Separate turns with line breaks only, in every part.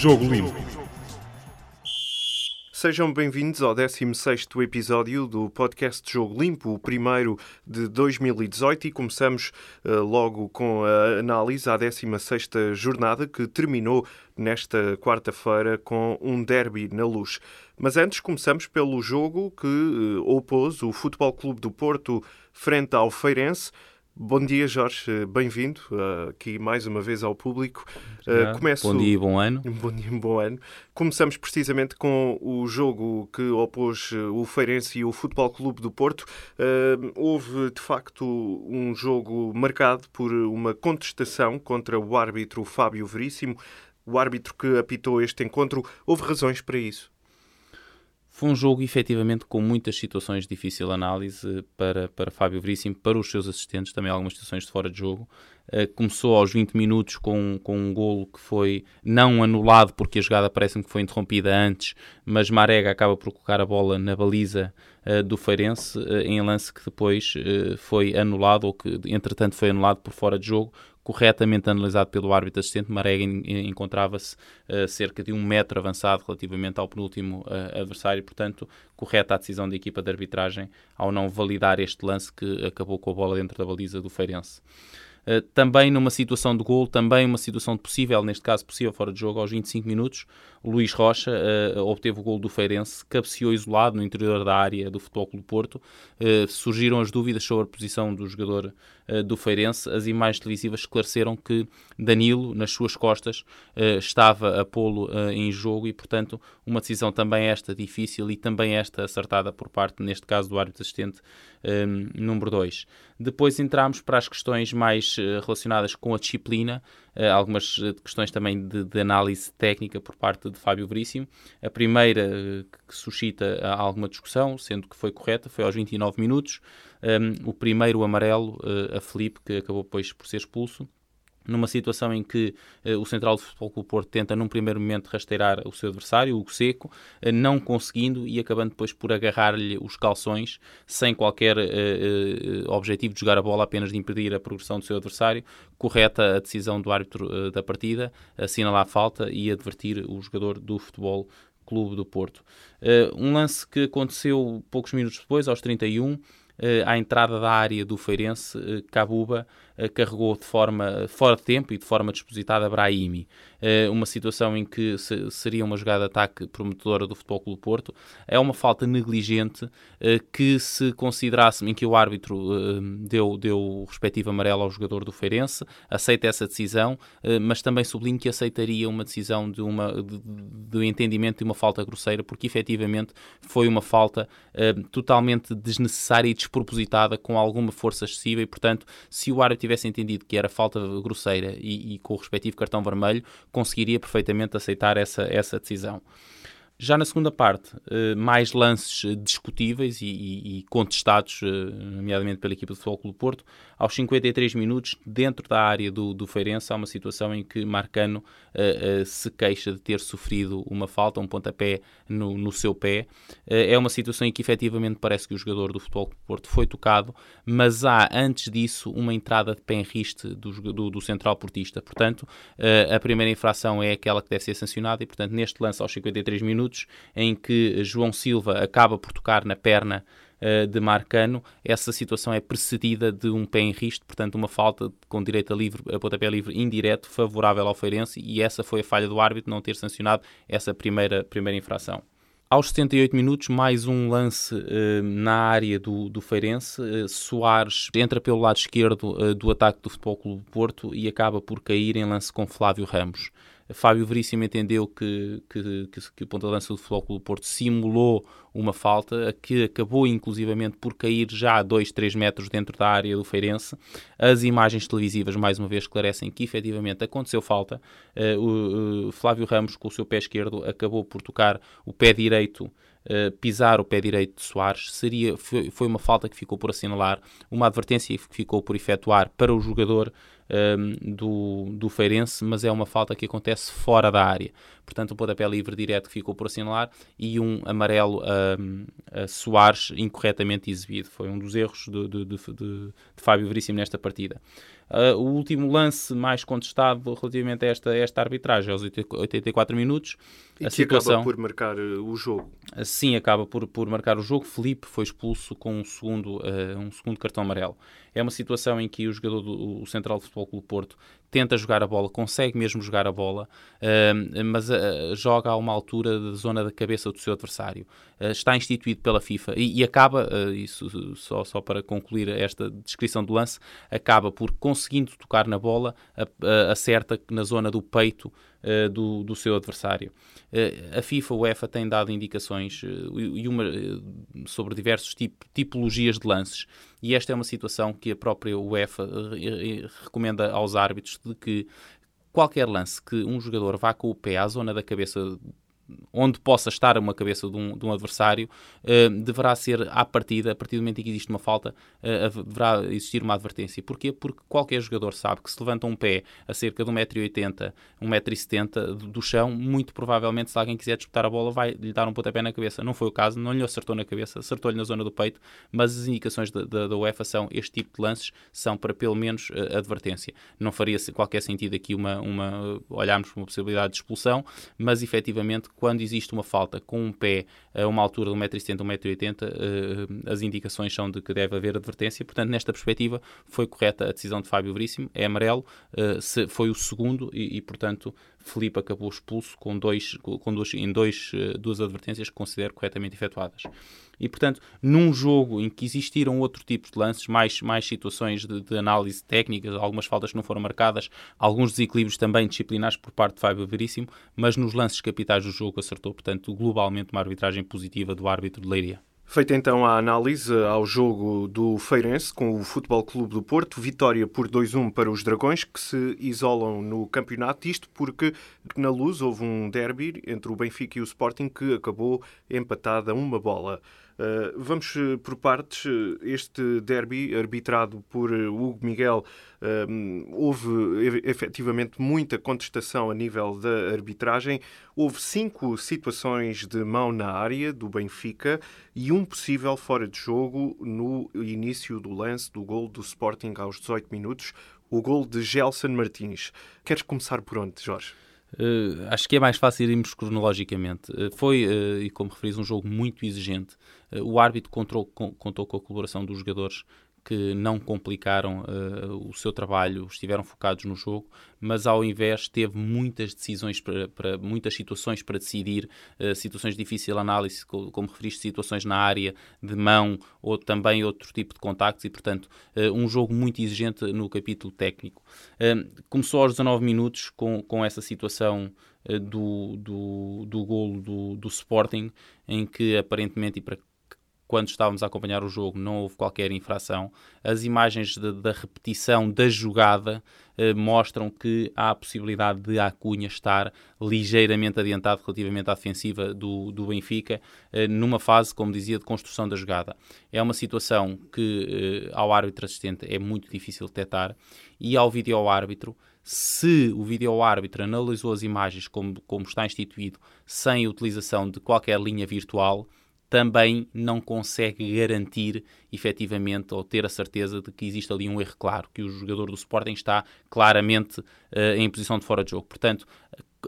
Jogo Limpo.
Sejam bem-vindos ao 16º episódio do podcast Jogo Limpo, o primeiro de 2018 e começamos uh, logo com a análise à 16ª jornada que terminou nesta quarta-feira com um derby na luz. Mas antes começamos pelo jogo que uh, opôs o Futebol Clube do Porto frente ao Feirense. Bom dia, Jorge. Bem-vindo uh, aqui mais uma vez ao público.
Uh, começo... Bom dia e bom ano.
Bom dia e bom ano. Começamos precisamente com o jogo que opôs o Feirense e o Futebol Clube do Porto. Uh, houve, de facto, um jogo marcado por uma contestação contra o árbitro Fábio Veríssimo, o árbitro que apitou este encontro. Houve razões para isso?
Foi um jogo, efetivamente, com muitas situações de difícil análise para, para Fábio Veríssimo, para os seus assistentes, também algumas situações de fora de jogo. Uh, começou aos 20 minutos com, com um golo que foi não anulado, porque a jogada parece-me que foi interrompida antes, mas Marega acaba por colocar a bola na baliza uh, do Feirense, uh, em lance que depois foi anulado, ou que entretanto foi anulado por fora de jogo, corretamente analisado pelo árbitro assistente, Marega encontrava-se uh, cerca de um metro avançado relativamente ao penúltimo uh, adversário, portanto, correta a decisão da equipa de arbitragem ao não validar este lance que acabou com a bola dentro da baliza do Feirense. Uh, também numa situação de gol, também uma situação de possível, neste caso possível fora de jogo, aos 25 minutos, Luís Rocha uh, obteve o gol do Feirense, cabeceou isolado no interior da área do Futebol Clube Porto. Uh, surgiram as dúvidas sobre a posição do jogador do Feirense. As imagens televisivas esclareceram que Danilo, nas suas costas, estava a pô-lo em jogo e, portanto, uma decisão também esta difícil e também esta acertada por parte, neste caso, do árbitro assistente um, número 2. Depois entramos para as questões mais relacionadas com a disciplina, uh, algumas questões também de, de, análise técnica por parte de Fábio Veríssimo. A primeira que suscita alguma discussão, sendo que foi correta, foi aos 29 minutos. Um, o primeiro amarelo a Felipe, que acabou depois por ser expulso numa situação em que uh, o Central do Futebol Clube Porto tenta num primeiro momento rasteirar o seu adversário, o Seco, uh, não conseguindo e acabando depois por agarrar-lhe os calções sem qualquer uh, objetivo de jogar a bola, apenas de impedir a progressão do seu adversário. Correta a decisão do árbitro da partida, assinalar a falta e advertir o jogador do futebol Clube do Porto. um lance que aconteceu poucos minutos depois, aos 31, à entrada da área do Feirense, Cabuba eh, carregou de forma fora de tempo e de forma despositada Brahimi. Eh, uma situação em que seria uma jogada de ataque prometedora do Futebol Clube Porto. É uma falta negligente eh, que se considerasse em que o árbitro deu, deu o respectivo amarelo ao jogador do Feirense, aceita essa decisão, mas também sublinho que aceitaria uma decisão de, uma, de entendimento de uma falta grosseira, porque efetivamente foi uma falta totalmente desnecessária e despropositada, com alguma força excessiva, e portanto, se o árbitro tivesse entendido que era falta grosseira e, e com o respectivo cartão vermelho, conseguiria perfeitamente aceitar essa, essa decisão. Já na segunda parte, eh, mais lances discutíveis e, e, e contestados, eh, nomeadamente pela equipa do Futebol Clube Porto. Aos 53 minutos, dentro da área do, do Feirense, há uma situação em que Marcano uh, uh, se queixa de ter sofrido uma falta, um pontapé no, no seu pé. Uh, é uma situação em que efetivamente parece que o jogador do Futebol Clube Porto foi tocado, mas há antes disso uma entrada de pé em riste do, do, do central portista. Portanto, a primeira infração é aquela que deve ser sancionada e, portanto, neste lance aos 53 minutos, minutos em que João Silva acaba por tocar na perna uh, de Marcano, essa situação é precedida de um pé em risco, portanto uma falta com direito a, livre, a pontapé livre indireto favorável ao Feirense e essa foi a falha do árbitro não ter sancionado essa primeira, primeira infração. Aos 78 minutos, mais um lance uh, na área do, do Feirense. Uh, Soares entra pelo lado esquerdo uh, do ataque do Futebol Clube Porto e acaba por cair em lance com Flávio Ramos. Fábio Veríssimo entendeu que, que, que, que o ponta de lança do Futebol do Porto simulou uma falta que acabou inclusivamente por cair já a 2, 3 metros dentro da área do Feirense. As imagens televisivas mais uma vez esclarecem que efetivamente aconteceu falta. Uh, Flávio Ramos com o seu pé esquerdo acabou por tocar o pé direito Uh, pisar o pé direito de Soares seria, foi, foi, uma falta que ficou por assinalar, uma advertência que ficou por efetuar para o jogador um, do, do Feirense, mas é uma falta que acontece fora da área. Portanto, um pontapé livre direto que ficou por assinalar e um amarelo a, a Soares incorretamente exibido. Foi um dos erros de, de, de, de Fábio Veríssimo nesta partida. Uh, o último lance mais contestado relativamente a esta, esta arbitragem, aos 84 minutos.
E a situação, acaba por marcar uh, o jogo.
Sim, acaba por, por marcar o jogo. Felipe foi expulso com um segundo, uh, um segundo cartão amarelo. É uma situação em que o jogador do o Central Futebol Clube Porto tenta jogar a bola, consegue mesmo jogar a bola, uh, mas uh, joga a uma altura da zona da cabeça do seu adversário. Uh, está instituído pela FIFA e, e acaba, isso só, só para concluir esta descrição do lance, acaba por conseguindo tocar na bola, acerta na zona do peito uh, do, do seu adversário. Uh, a FIFA, a UEFA, tem dado indicações uh, e uma, sobre diversos tip, tipologias de lances e esta é uma situação que a própria UEFA recomenda aos árbitros de que qualquer lance que um jogador vá com o pé à zona da cabeça onde possa estar uma cabeça de um, de um adversário, uh, deverá ser à partida, a partir do momento em que existe uma falta, uh, deverá existir uma advertência. Porquê? Porque qualquer jogador sabe que se levanta um pé a cerca de 1,80m, 1,70m do chão, muito provavelmente se alguém quiser disputar a bola vai lhe dar um pontapé na cabeça. Não foi o caso, não lhe acertou na cabeça, acertou-lhe na zona do peito, mas as indicações da, UEFA são este tipo de lances são para pelo menos uh, advertência. Não faria qualquer sentido aqui uma, uma olharmos para uma possibilidade de expulsão, mas efetivamente quando existe uma falta com um pé a uma altura de 1,70m, 1,80m, as indicações são de que deve haver advertência. Portanto, nesta perspectiva, foi correta a decisão de Fábio Veríssimo, é amarelo, uh, foi o segundo e, e, portanto, Felipe acabou expulso com, dois, com dois, em dois, uh, duas advertências que considero corretamente efetuadas. E, portanto, num jogo em que existiram outro tipo de lances, mais, mais situações de, de análise técnica, algumas faltas que não foram marcadas, alguns desequilíbrios também disciplinares por parte de Fábio Veríssimo, mas nos lances capitais do jogo acertou, portanto, globalmente uma arbitragem positiva do árbitro de Leiria.
Feita então a análise ao jogo do Feirense com o Futebol Clube do Porto, vitória por 2-1 para os Dragões, que se isolam no campeonato. Isto porque na luz houve um derby entre o Benfica e o Sporting que acabou empatada uma bola. Uh, vamos uh, por partes. Este derby, arbitrado por uh, Hugo Miguel, houve efetivamente muita contestação a nível da arbitragem. Houve cinco situações de mão na área do Benfica e um possível fora de jogo no início do lance do gol do Sporting aos 18 minutos, o gol de Gelson Martins. Queres começar por onde, Jorge?
Uh, acho que é mais fácil irmos cronologicamente. Uh, foi, uh, e como referis, um jogo muito exigente. o árbitro contou, contou com a colaboração dos jogadores que não complicaram uh, o seu trabalho, estiveram focados no jogo, mas ao invés teve muitas decisões para, muitas situações para decidir, uh, situações de difícil análise, como, como, referiste, situações na área de mão ou também outro tipo de contactos e, portanto, uh, um jogo muito exigente no capítulo técnico. começou aos 19 minutos com, com essa situação do, do, do golo do, do Sporting, em que aparentemente, e para quando estávamos a acompanhar o jogo, não houve qualquer infração. As imagens de, da repetição da jogada eh, mostram que há a possibilidade de Acunha estar ligeiramente adiantado relativamente à defensiva do, do Benfica, eh, numa fase, como dizia, de construção da jogada. É uma situação que eh, ao árbitro assistente é muito difícil detectar e ao vídeo-árbitro se o vídeo-árbitro analisou as imagens como, como está instituído, sem a utilização de qualquer linha virtual, também não consegue garantir efetivamente ou ter a certeza de que existe ali um erro claro, que o jogador do Sporting está claramente uh, em posição de fora de jogo. Portanto,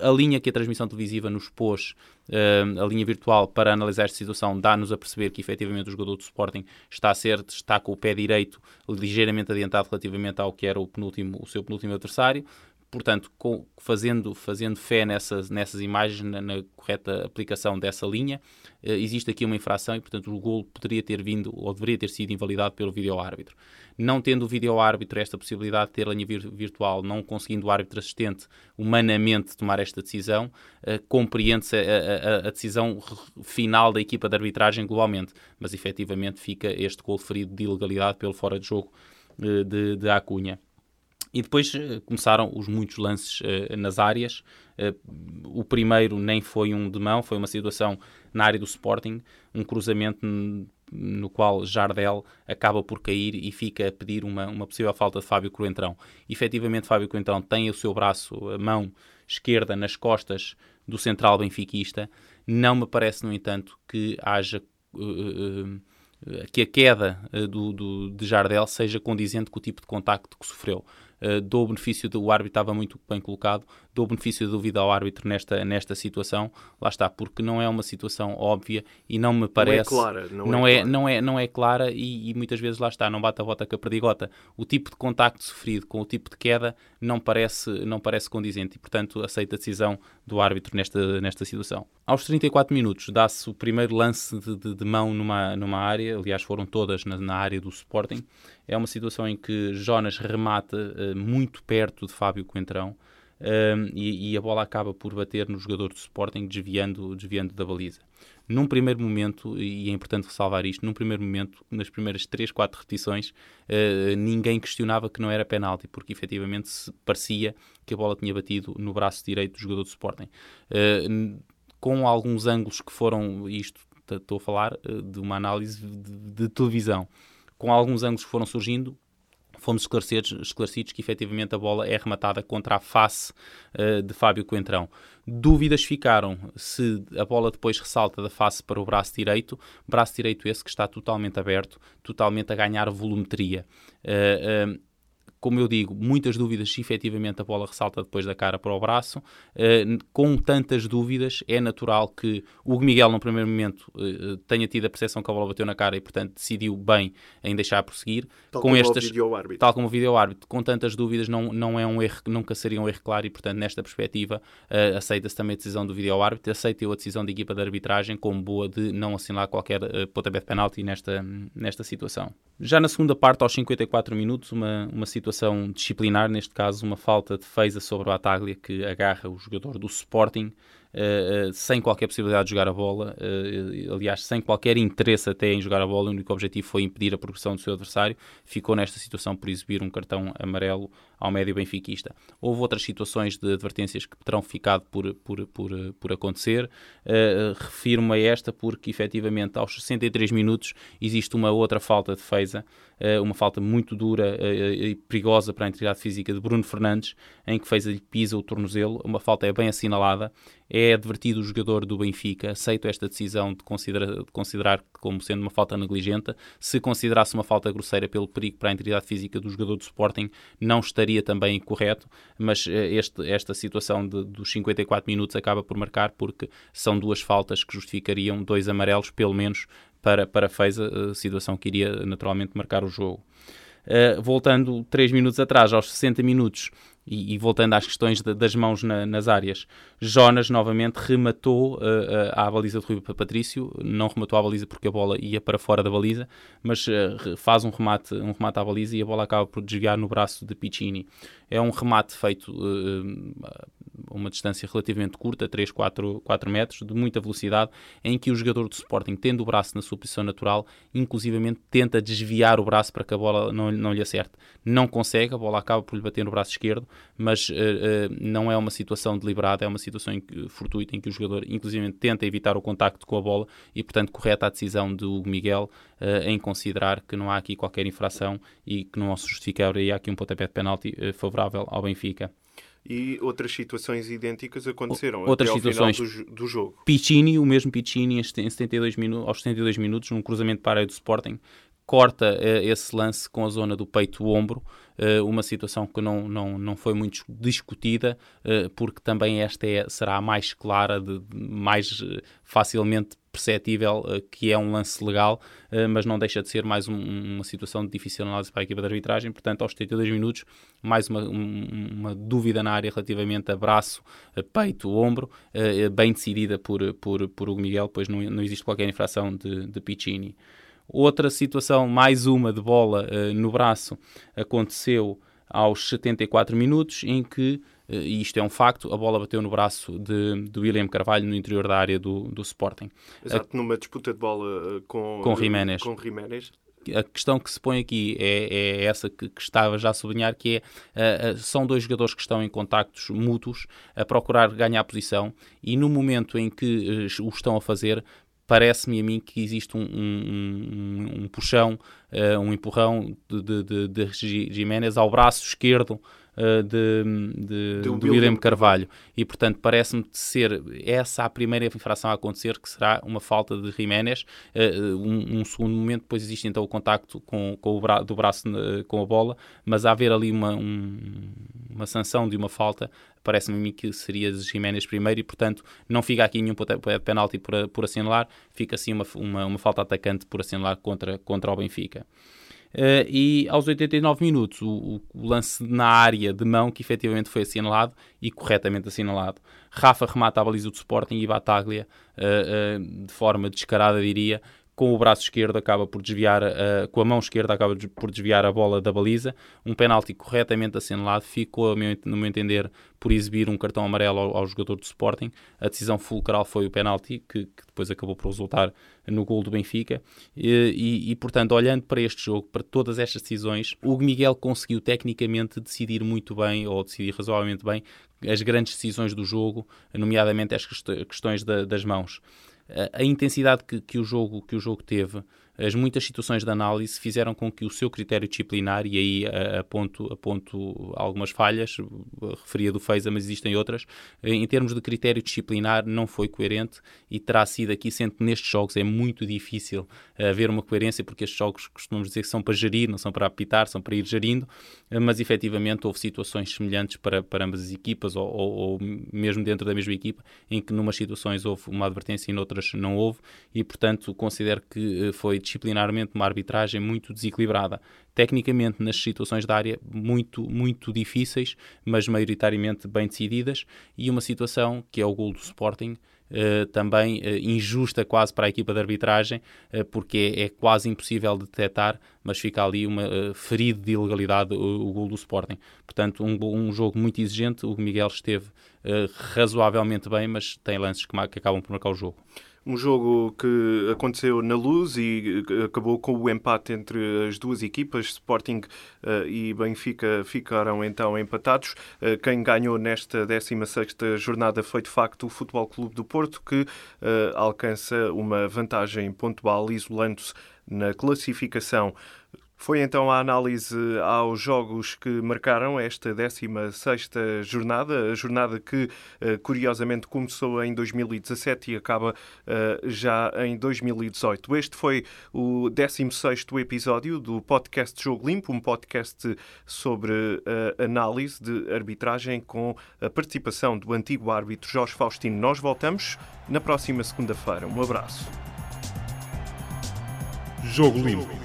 a linha que a transmissão televisiva nos pôs, uh, a linha virtual, para analisar esta situação, dá-nos a perceber que efetivamente o jogador do Sporting está ser, está com o pé direito ligeiramente adiantado relativamente ao que era o, penúltimo, o seu penúltimo adversário portanto, com, fazendo, fazendo fé nessas, nessas imagens, na, na correta aplicação dessa linha, uh, existe aqui uma infração e, portanto, o gol poderia ter vindo ou deveria ter sido invalidado pelo vídeo-árbitro. Não tendo o vídeo-árbitro esta possibilidade de ter linha vir virtual, não conseguindo o árbitro assistente humanamente tomar esta decisão, uh, compreende-se a, a, a, decisão final da equipa de arbitragem globalmente, mas efetivamente fica este gol ferido de ilegalidade pelo fora de jogo uh, de, de Acunha. E depois uh, começaram os muitos lances uh, nas áreas. Uh, o primeiro nem foi um de mão, foi uma situação na área do Sporting, um cruzamento no qual Jardel acaba por cair e fica a pedir uma, uma possível falta de Fábio Coentrão. Efetivamente, Fábio Coentrão tem o seu braço, a mão esquerda, nas costas do central benfiquista. Não me parece, no entanto, que haja. Uh, que a queda do, do, de Jardel seja condizente com o tipo de contacto que sofreu. Uh, dou o benefício do árbitro, estava muito bem colocado, dou o benefício da dúvida ao árbitro nesta, nesta situação, lá está, porque não é uma situação óbvia e não me parece.
Não é clara. Não,
não
é,
é, não é, não é clara e, e, muitas vezes lá está, não bate a bota com a perdigota. O tipo de contacto sofrido com o tipo de queda não parece, não parece condizente e, portanto, aceita a decisão do árbitro nesta, nesta situação. Aos 34 minutos dá-se o primeiro lance de, de, de, mão numa, numa área, aliás, foram todas na, na área do Sporting. É uma situação em que Jonas remata uh, muito perto de Fábio Coentrão. Um, e, e, a bola acaba por bater no jogador do Sporting, desviando, desviando da baliza. Num primeiro momento, e é importante ressalvar isto, num primeiro momento, nas primeiras 3, 4 repetições, uh, ninguém questionava que não era penalti, porque efetivamente parecia que a bola tinha batido no braço direito do jogador do Sporting. Uh, com alguns ângulos que foram, isto estou a falar uh, de uma análise de, de televisão, com alguns ângulos que foram surgindo, fomos esclarecidos, esclarecidos que efetivamente a bola é rematada contra a face uh, de Fábio Coentrão. Dúvidas ficaram se a bola depois ressalta da face para o braço direito, braço direito esse que está totalmente aberto, totalmente a ganhar volumetria. Uh, uh, como eu digo, muitas dúvidas se efetivamente a bola ressalta depois da cara para o braço. Uh, com tantas dúvidas, é natural que o Miguel, no primeiro momento, uh, tenha tido a percepção que a bola bateu na cara e, portanto, decidiu bem em deixar prosseguir.
Tal
com
como
estas,
o vídeo.
Tal como o vídeo árbitro. Com tantas dúvidas, não, não é um erro, nunca seria um erro claro e, portanto, nesta perspectiva, uh, aceita-se também a decisão do vídeo árbitro, aceita a decisão da equipa de arbitragem como boa de não assinalar qualquer uh, pontapé de penalti nesta, nesta situação. Já na segunda parte, aos 54 minutos, uma, uma situação disciplinar, neste caso uma falta de defesa sobre o Bataglia que agarra o jogador do Sporting Uh, sem qualquer possibilidade de jogar a bola, uh, aliás, sem qualquer interesse até em jogar a bola, o único objetivo foi impedir a progressão do seu adversário, ficou nesta situação por exibir um cartão amarelo ao médio benfiquista. Houve outras situações de advertências que terão ficado por, por, por, por acontecer, uh, refiro-me a esta porque, efetivamente, aos 63 minutos existe uma outra falta de defesa, uma falta muito dura e perigosa para a integridade física de Bruno Fernandes, em que fez-lhe pisa o tornozelo, uma falta é bem assinalada, é advertido o jogador do Benfica, aceito esta decisão de, considera, de considerar como sendo uma falta negligente. Se considerasse uma falta grosseira pelo perigo para a integridade física do jogador do Sporting, não estaria também correto, mas este, esta situação de, dos 54 minutos acaba por marcar porque são duas faltas que justificariam dois amarelos, pelo menos, para, para Feza, situação que iria naturalmente marcar o jogo. Uh, voltando 3 minutos atrás, aos 60 minutos, e, e, voltando às questões de, das mãos na, nas áreas, Jonas novamente rematou uh, uh, à baliza de Rui Patrício, não rematou à baliza porque a bola ia para fora da baliza, mas uh, faz um remate, um remate à baliza e a bola acaba por desviar no braço de Piccini. É um remate feito a uma distância relativamente curta, 3, 4, 4 metros, de muita velocidade, em que o jogador do Sporting, tendo o braço na sua posição natural, inclusivamente tenta desviar o braço para que a bola não, não lhe acerte. Não consegue, a bola acaba por lhe bater no braço esquerdo, mas uh, uh, não é uma situação deliberada, é uma situação em que, fortuita em que o jogador, inclusive, tenta evitar o contacto com a bola e, portanto, correta a decisão do Hugo Miguel uh, em considerar que não há aqui qualquer infração e que não se justifica há aqui um pontapé de penalti favorável ao Benfica.
E outras situações idênticas aconteceram
outras situações
do, do, jogo.
Piccini, o mesmo Piccini, em 72 minutos, aos 72 minutos, num cruzamento para a área do Sporting, corta uh, esse lance com a zona do peito-ombro, uh, uma situação que não, não, não foi muito discutida, uh, porque também esta é, será a mais clara, de, mais facilmente perceptível que é um lance legal, mas não deixa de ser mais um, uma situação de difícil análise para a equipa de arbitragem. Portanto, aos 72 minutos, mais uma, um, uma dúvida na área relativamente a braço, peito, ombro, bem decidida por, por, por Hugo Miguel, pois não, não existe qualquer infração de, de Piccini. Outra situação, mais uma de bola uh, no braço, aconteceu aos 74 minutos, em que, uh, e isto é um facto, a bola bateu no braço de, de William Carvalho no interior da área do, do Sporting.
Exato, a, numa disputa de bola eh, com,
com Jiménez.
Com Jiménez
a questão que se põe aqui é, é essa que, que, estava já a sublinhar, que é, uh, são dois jogadores que estão em contactos mútuos a procurar ganhar posição e no momento em que uh, o estão a fazer, parece-me a mim que existe um, um, um puxão, uh, um empurrão de, de, de, Jiménez ao braço esquerdo uh, de, de, do, William Carvalho. E, portanto, parece-me ser essa a primeira infração a acontecer, que será uma falta de Jiménez. Uh, um, um, segundo momento, depois existe então o contacto com, com o bra do braço com a bola, mas a haver ali uma, um, uma sanção de uma falta, parece-me que seria de Jiménez primeiro e, portanto, não fica aqui nenhum penalti por, por assinalar, fica assim uma, uma, uma falta atacante por assinalar contra, contra o Benfica. Uh, e aos 89 minutos, o, o, lance na área de mão que efetivamente foi assinalado e corretamente assinalado. Rafa remata a baliza do Sporting e Bataglia, uh, uh, de forma descarada, diria, com o braço esquerdo acaba por desviar, uh, com a mão esquerda acaba por desviar a bola da baliza. Um penalti corretamente assinalado, ficou, no meu entender, por exibir um cartão amarelo ao, ao jogador do Sporting. A decisão fulcral foi o penalti, que, que depois acabou por resultar no gol do Benfica. E, e, e, portanto, olhando para este jogo, para todas estas decisões, o Miguel conseguiu tecnicamente decidir muito bem, ou decidir razoavelmente bem, as grandes decisões do jogo, nomeadamente as questões da, das mãos a, intensidade que, que, o jogo, que o jogo teve, as muitas situações de análise fizeram com que o seu critério disciplinar, e aí aponto, aponto algumas falhas, referia do FEISA, mas existem outras, em termos de critério disciplinar não foi coerente e terá sido aqui, sendo que nestes jogos é muito difícil haver uma coerência, porque estes jogos costumamos dizer que são para gerir, não são para apitar, são para ir gerindo, mas efetivamente houve situações semelhantes para, para ambas as equipas, ou, ou, ou mesmo dentro da mesma equipa, em que numas situações houve uma advertência e noutras não houve, e portanto considero que eh, foi disciplinarmente uma arbitragem muito desequilibrada. Tecnicamente, nas situações da área, muito, muito difíceis, mas maioritariamente bem decididas, e uma situação que é o gol do Sporting, Uh, também uh, injusta quase para a equipa de arbitragem, uh, porque é, é, quase impossível de detectar, mas fica ali uma ferido de ilegalidade o, o gol do Sporting. Portanto, um, um, jogo muito exigente, o Miguel esteve razoavelmente bem, mas tem lances que, que acabam por marcar o jogo.
Um jogo que aconteceu na luz e eh, acabou com o empate entre as duas equipas. Sporting uh, e Benfica ficaram então empatados. Uh, quem ganhou nesta 16 jornada foi de facto o Futebol Clube do Porto, que uh, alcança uma vantagem pontual, isolando-se na classificação. Foi então a análise aos jogos que marcaram esta 16ª jornada, a jornada que eh, curiosamente começou em 2017 e acaba eh, já em 2018. Este foi o 16º episódio do podcast Jogo Limpo, um podcast sobre a análise de arbitragem com a participação do antigo árbitro Jorge Faustino. Nós voltamos na próxima segunda-feira. Um abraço.
Jogo Limpo